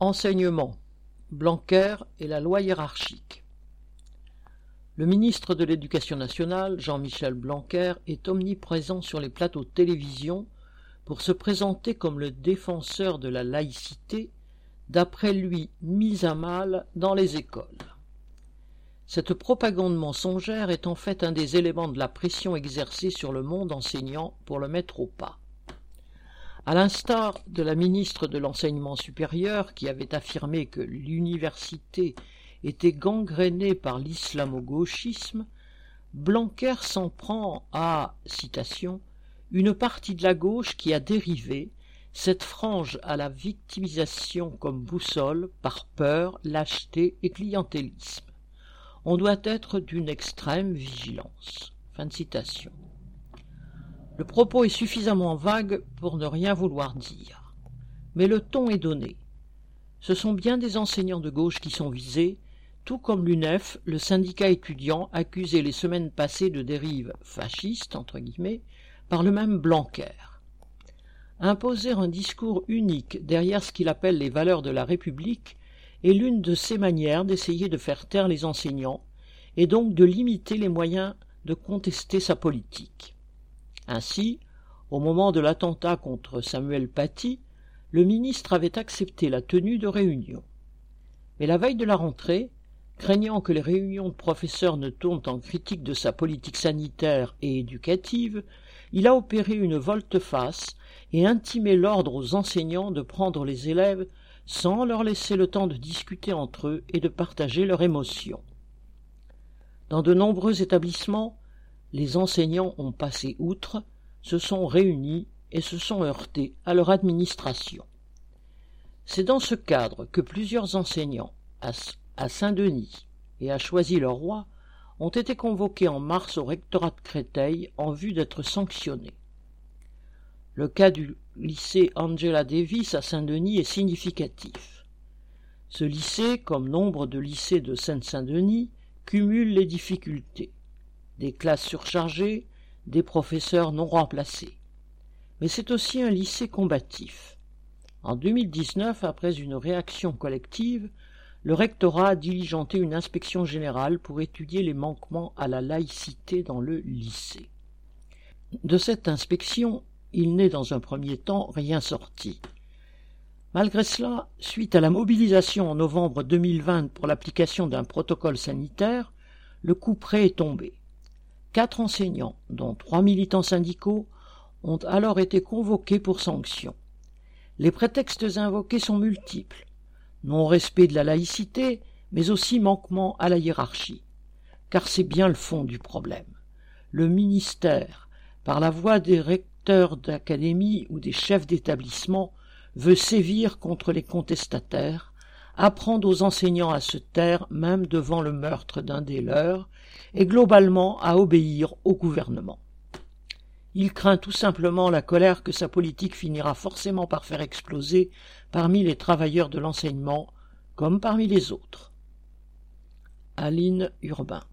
Enseignement Blanquer et la loi hiérarchique Le ministre de l'Éducation nationale, Jean-Michel Blanquer, est omniprésent sur les plateaux de télévision pour se présenter comme le défenseur de la laïcité, d'après lui mise à mal dans les écoles. Cette propagande mensongère est en fait un des éléments de la pression exercée sur le monde enseignant pour le mettre au pas. À l'instar de la ministre de l'Enseignement supérieur qui avait affirmé que l'université était gangrénée par l'islamo-gauchisme, Blanquer s'en prend à, citation, une partie de la gauche qui a dérivé, cette frange à la victimisation comme boussole par peur, lâcheté et clientélisme. On doit être d'une extrême vigilance. Le propos est suffisamment vague pour ne rien vouloir dire. Mais le ton est donné. Ce sont bien des enseignants de gauche qui sont visés, tout comme l'UNEF, le syndicat étudiant accusé les semaines passées de dérive fasciste, entre guillemets, par le même Blanquer. Imposer un discours unique derrière ce qu'il appelle les valeurs de la République est l'une de ses manières d'essayer de faire taire les enseignants et donc de limiter les moyens de contester sa politique. Ainsi, au moment de l'attentat contre Samuel Paty, le ministre avait accepté la tenue de réunions. Mais la veille de la rentrée, craignant que les réunions de professeurs ne tournent en critique de sa politique sanitaire et éducative, il a opéré une volte-face et intimé l'ordre aux enseignants de prendre les élèves sans leur laisser le temps de discuter entre eux et de partager leurs émotions. Dans de nombreux établissements, les enseignants ont passé outre, se sont réunis et se sont heurtés à leur administration. C'est dans ce cadre que plusieurs enseignants, à Saint-Denis et à Choisy-le-Roi, ont été convoqués en mars au rectorat de Créteil en vue d'être sanctionnés. Le cas du lycée Angela Davis à Saint-Denis est significatif. Ce lycée, comme nombre de lycées de Seine-Saint-Denis, cumule les difficultés des classes surchargées, des professeurs non remplacés. Mais c'est aussi un lycée combatif. En 2019, après une réaction collective, le rectorat a diligenté une inspection générale pour étudier les manquements à la laïcité dans le lycée. De cette inspection, il n'est dans un premier temps rien sorti. Malgré cela, suite à la mobilisation en novembre 2020 pour l'application d'un protocole sanitaire, le coup près est tombé. Quatre enseignants, dont trois militants syndicaux, ont alors été convoqués pour sanction. Les prétextes invoqués sont multiples non-respect de la laïcité, mais aussi manquement à la hiérarchie. Car c'est bien le fond du problème. Le ministère, par la voix des recteurs d'académie ou des chefs d'établissement, veut sévir contre les contestataires, apprendre aux enseignants à se taire même devant le meurtre d'un des leurs, et globalement à obéir au gouvernement. Il craint tout simplement la colère que sa politique finira forcément par faire exploser parmi les travailleurs de l'enseignement comme parmi les autres. Aline Urbain